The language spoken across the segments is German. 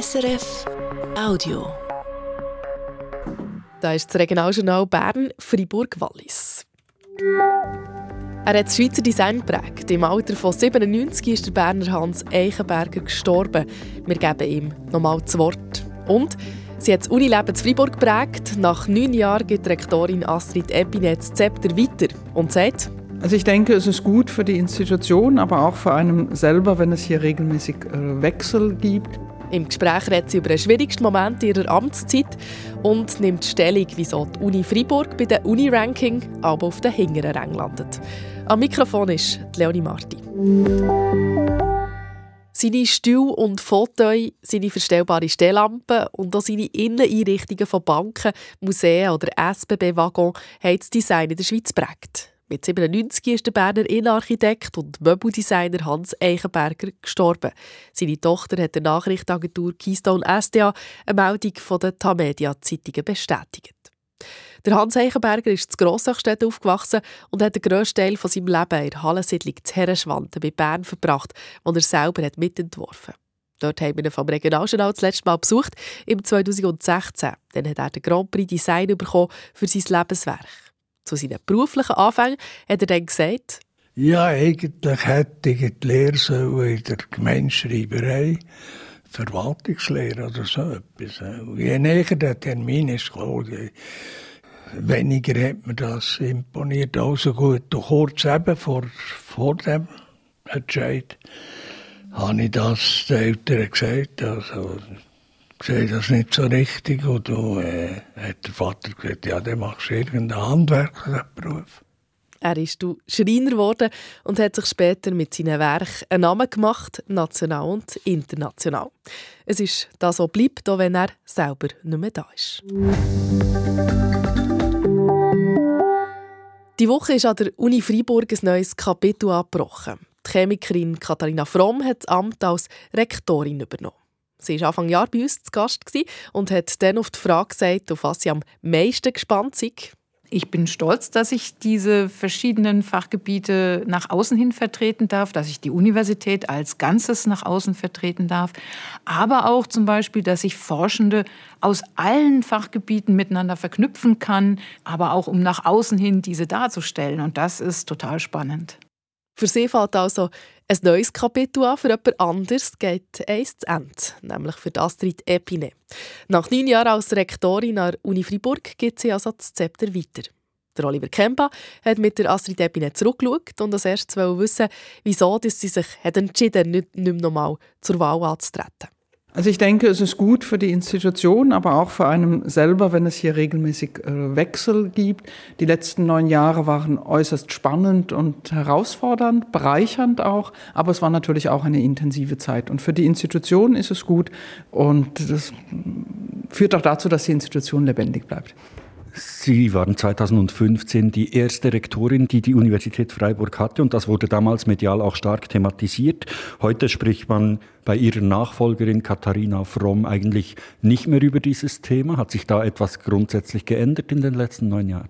SRF Audio. Da ist das Regionaljournal Bern, Fribourg-Wallis. Er hat das Schweizer Design geprägt. Im Alter von 97 ist der Berner Hans Eichenberger gestorben. Wir geben ihm nochmal das Wort. Und sie hat das Unileben zu Fribourg geprägt. Nach neun Jahren geht Rektorin Astrid Epinet das Zepter weiter und sagt, also ich denke, es ist gut für die Institution, aber auch für einen selber, wenn es hier regelmäßig äh, Wechsel gibt. Im Gespräch redet sie über den schwierigsten Moment ihrer Amtszeit und nimmt Stellung, wieso die Uni Freiburg bei der Uni-Ranking aber auf den hinteren Rang landet. Am Mikrofon ist Leonie Marti. Seine Stuhl und Fotos, seine verstellbare Stehlampen und auch seine Inneneinrichtungen von Banken, Museen oder SBB-Waggon haben das Design in der Schweiz geprägt. Mit 97 ist der Berner Innenarchitekt und Möbeldesigner Hans Eichenberger gestorben. Seine Tochter hat der Nachrichtenagentur Keystone SDA eine Meldung von den Tamedia-Zeitungen bestätigt. Der Hans Eichenberger ist zu Grossachstedt aufgewachsen und hat den grössten Teil von seinem Leben in der Hallensiedlung Herrenschwanden bei Bern verbracht, wo er selber hat mitentworfen Dort haben wir ihn vom Regionaljournal das letzte Mal besucht, im 2016. Dann hat er den Grand Prix Design bekommen für sein Lebenswerk. Zu seinen beruflichen Anfängen hat er dann gesagt, ja, eigentlich hätte ich die Lehre in der Gemeinschreiberei, Verwaltungslehre oder so etwas. Je näher der Termin ist weniger hat mir das imponiert. Also gut, kurz eben vor, vor dem Entscheid habe ich das den Eltern gesagt. Also, sehe das nicht so richtig. Und dann äh, hat der Vater gesagt, ja, dann machst du irgendeinen handwerklichen Beruf. Er ist du Schreiner geworden und hat sich später mit seinen Werken einen Namen gemacht, national und international. Es ist das so bleibt, auch wenn er selber nicht mehr da ist. Die Woche ist an der Uni Freiburg ein neues Kapitel abgebrochen. Die Chemikerin Katharina Fromm hat das Amt als Rektorin übernommen. Sie war Anfang Jahr bei uns zu Gast und hat dann auf die Frage gesagt, auf was sie am meisten gespannt sei. Ich bin stolz, dass ich diese verschiedenen Fachgebiete nach außen hin vertreten darf, dass ich die Universität als Ganzes nach außen vertreten darf, aber auch zum Beispiel, dass ich Forschende aus allen Fachgebieten miteinander verknüpfen kann, aber auch um nach außen hin diese darzustellen. Und das ist total spannend. Für sie fällt also ein neues Kapitel an. Für jemand anderes geht eins zu Ende, nämlich für Astrid Epine. Nach neun Jahren als Rektorin an der Uni Freiburg geht sie also das Zepter weiter. Der Oliver Kempa hat mit der Astrid Epine zurückgeschaut und als erstes wissen, wieso sie sich entschieden hat, nicht mehr nochmal zur Wahl anzutreten. Also ich denke, es ist gut für die Institution, aber auch für einen selber, wenn es hier regelmäßig äh, Wechsel gibt. Die letzten neun Jahre waren äußerst spannend und herausfordernd, bereichernd auch, aber es war natürlich auch eine intensive Zeit. Und für die Institution ist es gut und das führt auch dazu, dass die Institution lebendig bleibt. Sie waren 2015 die erste Rektorin, die die Universität Freiburg hatte und das wurde damals medial auch stark thematisiert. Heute spricht man bei ihrer Nachfolgerin Katharina Fromm eigentlich nicht mehr über dieses Thema. Hat sich da etwas grundsätzlich geändert in den letzten neun Jahren?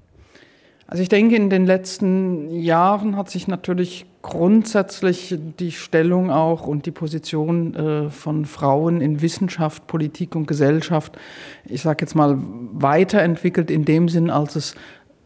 Also ich denke, in den letzten Jahren hat sich natürlich grundsätzlich die Stellung auch und die Position äh, von Frauen in Wissenschaft, Politik und Gesellschaft, ich sage jetzt mal, weiterentwickelt in dem Sinn, als es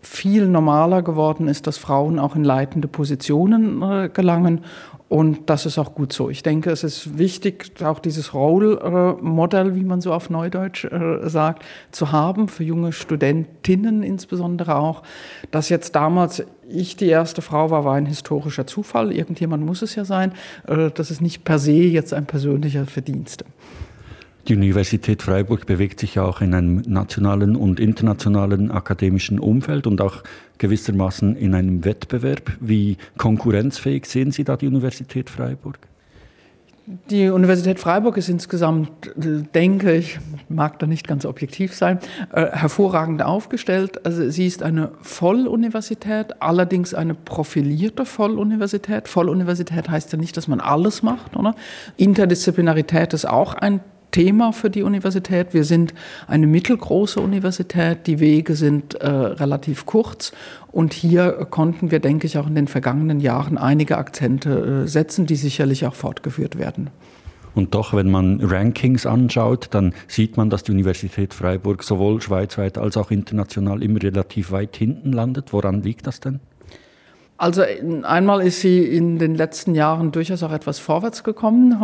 viel normaler geworden ist, dass Frauen auch in leitende Positionen äh, gelangen und das ist auch gut so. Ich denke, es ist wichtig, auch dieses Role-Modell, wie man so auf Neudeutsch äh, sagt, zu haben, für junge Studentinnen insbesondere auch. Dass jetzt damals ich die erste Frau war, war ein historischer Zufall. Irgendjemand muss es ja sein. Äh, das ist nicht per se jetzt ein persönlicher Verdienst. Die Universität Freiburg bewegt sich ja auch in einem nationalen und internationalen akademischen Umfeld und auch gewissermaßen in einem Wettbewerb. Wie konkurrenzfähig sehen Sie da die Universität Freiburg? Die Universität Freiburg ist insgesamt, denke ich, mag da nicht ganz objektiv sein, äh, hervorragend aufgestellt. Also sie ist eine Volluniversität, allerdings eine profilierte Volluniversität. Volluniversität heißt ja nicht, dass man alles macht, oder? Interdisziplinarität ist auch ein Thema für die Universität. Wir sind eine mittelgroße Universität, die Wege sind äh, relativ kurz und hier konnten wir, denke ich, auch in den vergangenen Jahren einige Akzente äh, setzen, die sicherlich auch fortgeführt werden. Und doch, wenn man Rankings anschaut, dann sieht man, dass die Universität Freiburg sowohl schweizweit als auch international immer relativ weit hinten landet. Woran liegt das denn? Also einmal ist sie in den letzten Jahren durchaus auch etwas vorwärts gekommen.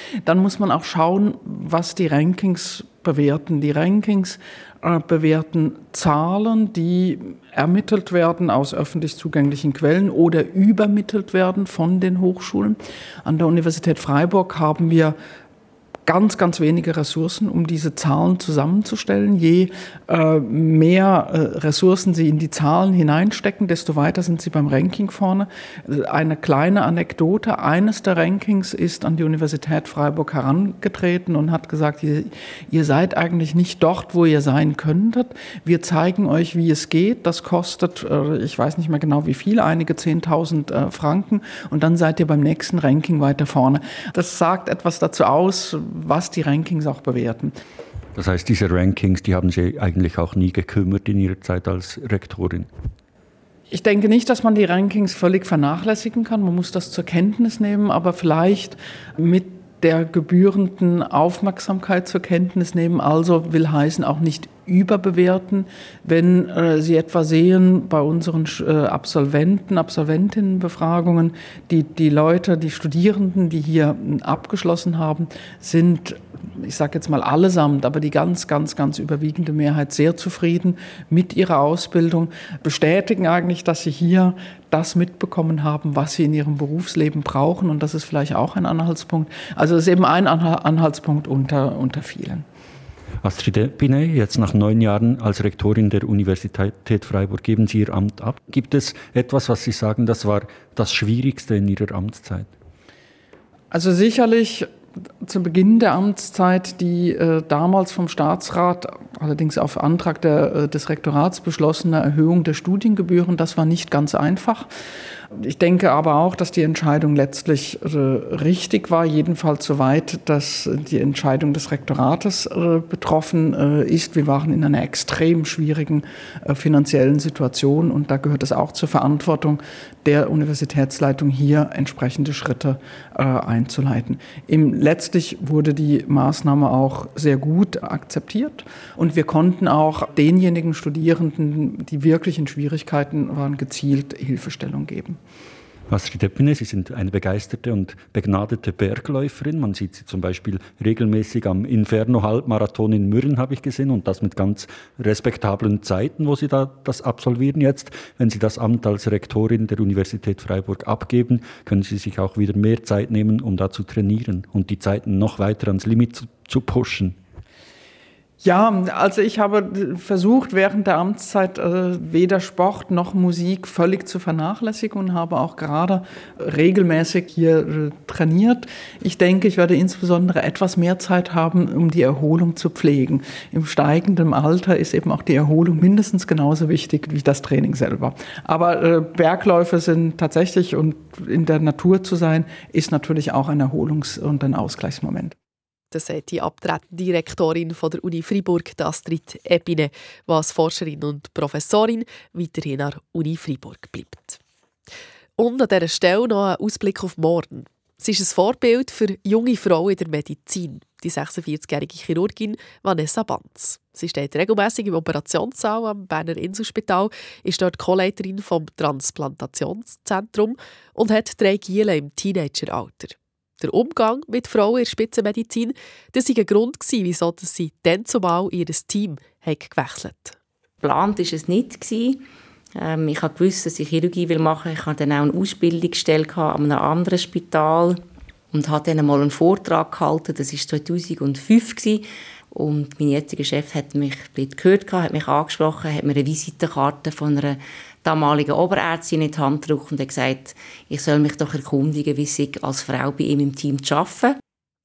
Dann muss man auch schauen, was die Rankings bewerten. Die Rankings äh, bewerten Zahlen, die ermittelt werden aus öffentlich zugänglichen Quellen oder übermittelt werden von den Hochschulen. An der Universität Freiburg haben wir ganz, ganz wenige Ressourcen, um diese Zahlen zusammenzustellen. Je äh, mehr äh, Ressourcen Sie in die Zahlen hineinstecken, desto weiter sind Sie beim Ranking vorne. Eine kleine Anekdote. Eines der Rankings ist an die Universität Freiburg herangetreten und hat gesagt, ihr, ihr seid eigentlich nicht dort, wo ihr sein könntet. Wir zeigen euch, wie es geht. Das kostet, äh, ich weiß nicht mehr genau wie viel, einige 10.000 äh, Franken. Und dann seid ihr beim nächsten Ranking weiter vorne. Das sagt etwas dazu aus, was die Rankings auch bewerten. Das heißt, diese Rankings, die haben Sie eigentlich auch nie gekümmert in Ihrer Zeit als Rektorin? Ich denke nicht, dass man die Rankings völlig vernachlässigen kann. Man muss das zur Kenntnis nehmen, aber vielleicht mit der gebührenden Aufmerksamkeit zur Kenntnis nehmen. Also will heißen auch nicht überbewerten. Wenn äh, Sie etwa sehen bei unseren äh, Absolventen, Absolventinnenbefragungen, die, die Leute, die Studierenden, die hier abgeschlossen haben, sind ich sage jetzt mal allesamt, aber die ganz, ganz, ganz überwiegende Mehrheit sehr zufrieden mit ihrer Ausbildung, bestätigen eigentlich, dass sie hier das mitbekommen haben, was sie in ihrem Berufsleben brauchen. Und das ist vielleicht auch ein Anhaltspunkt. Also es ist eben ein Anhaltspunkt unter, unter vielen. Astrid Binet, jetzt nach neun Jahren als Rektorin der Universität Freiburg, geben Sie Ihr Amt ab. Gibt es etwas, was Sie sagen, das war das Schwierigste in Ihrer Amtszeit? Also sicherlich zu Beginn der Amtszeit die äh, damals vom Staatsrat, allerdings auf Antrag der, äh, des Rektorats beschlossene Erhöhung der Studiengebühren, das war nicht ganz einfach. Ich denke aber auch, dass die Entscheidung letztlich äh, richtig war, jedenfalls soweit, dass die Entscheidung des Rektorates äh, betroffen äh, ist. Wir waren in einer extrem schwierigen finanziellen Situation und da gehört es auch zur Verantwortung der Universitätsleitung, hier entsprechende Schritte einzuleiten. Im, letztlich wurde die Maßnahme auch sehr gut akzeptiert und wir konnten auch denjenigen Studierenden, die wirklich in Schwierigkeiten waren, gezielt Hilfestellung geben. Astrid Eppine, Sie sind eine begeisterte und begnadete Bergläuferin. Man sieht Sie zum Beispiel regelmäßig am Inferno-Halbmarathon in Mürren, habe ich gesehen, und das mit ganz respektablen Zeiten, wo Sie da das absolvieren jetzt. Wenn Sie das Amt als Rektorin der Universität Freiburg abgeben, können Sie sich auch wieder mehr Zeit nehmen, um da zu trainieren und die Zeiten noch weiter ans Limit zu, zu pushen. Ja, also ich habe versucht, während der Amtszeit äh, weder Sport noch Musik völlig zu vernachlässigen und habe auch gerade regelmäßig hier äh, trainiert. Ich denke, ich werde insbesondere etwas mehr Zeit haben, um die Erholung zu pflegen. Im steigenden Alter ist eben auch die Erholung mindestens genauso wichtig wie das Training selber. Aber äh, Bergläufe sind tatsächlich und in der Natur zu sein, ist natürlich auch ein Erholungs- und ein Ausgleichsmoment. Das sagt die abtretende Direktorin von der Uni Freiburg, Astrid Epine, die als Forscherin und Professorin weiterhin an der Uni Freiburg bleibt. Und an dieser Stelle noch ein Ausblick auf morgen. Sie ist ein Vorbild für junge Frauen in der Medizin, die 46-jährige Chirurgin Vanessa Banz. Sie steht regelmäßig im Operationssaal am Berner Inselspital, ist dort Co-Leiterin vom Transplantationszentrum und hat drei Giele im Teenageralter. Der Umgang mit Frauen in der Spitzenmedizin das war ein Grund, wieso sie dann zumal ihr Team gewechselt haben. Geplant war es nicht. Ähm, ich wusste, dass ich Chirurgie machen will. Ich hatte dann auch eine Ausbildungsstelle an einem anderen Spital und habe dann mal einen Vortrag gehalten. Das war 2005. Und mein jetziger Chef hat mich gehört, hat mich angesprochen, hat mir eine Visitenkarte von einer damaligen Oberärztin in die Hand gedrückt und gesagt, ich soll mich doch erkundigen, wie es als Frau bei ihm im Team zu arbeiten.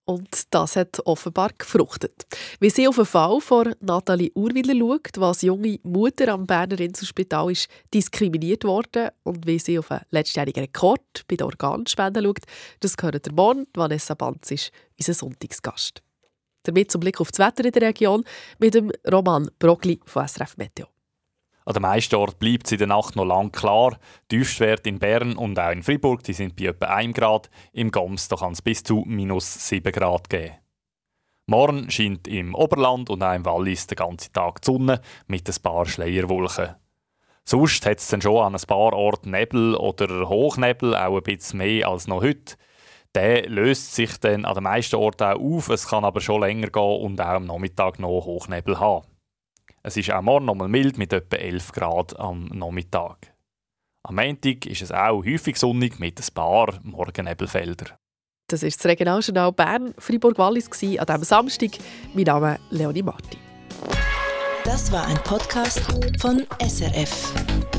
Und das hat offenbar gefruchtet. Wie sie auf den Fall von Nathalie Urwiller schaut, als junge Mutter am Berner Inselspital ist diskriminiert worden und wie sie auf einen letztjährigen Rekord bei den Organspenden schaut, das gehört der Morgen. Vanessa Banz ist unser Sonntagsgast. Damit zum Blick auf das Wetter in der Region mit dem Roman Brogli von SRF Meteo. An den meisten Orten bleibt es in der Nacht noch lang klar. Tiefstwerte in Bern und auch in Fribourg die sind bei etwa 1 Grad. Im Goms kann es bis zu minus 7 Grad geben. Morgen scheint im Oberland und auch im Wallis den ganzen Tag die Sonne mit ein paar Schleierwolken. Sonst hat es dann schon an ein paar Orten Nebel oder Hochnebel, auch ein bisschen mehr als noch heute. Der löst sich dann an den meisten Orten auch auf, es kann aber schon länger gehen und auch am Nachmittag noch Hochnebel haben. Es ist auch morgen nochmal mild mit etwa 11 Grad am Nachmittag. Am Montag ist es auch häufig sonnig mit ein paar Morgennebelfeldern. Das ist das Regionaljournal Bern, Fribourg-Wallis an diesem Samstag. Mein Name ist Leonie Marti. Das war ein Podcast von SRF.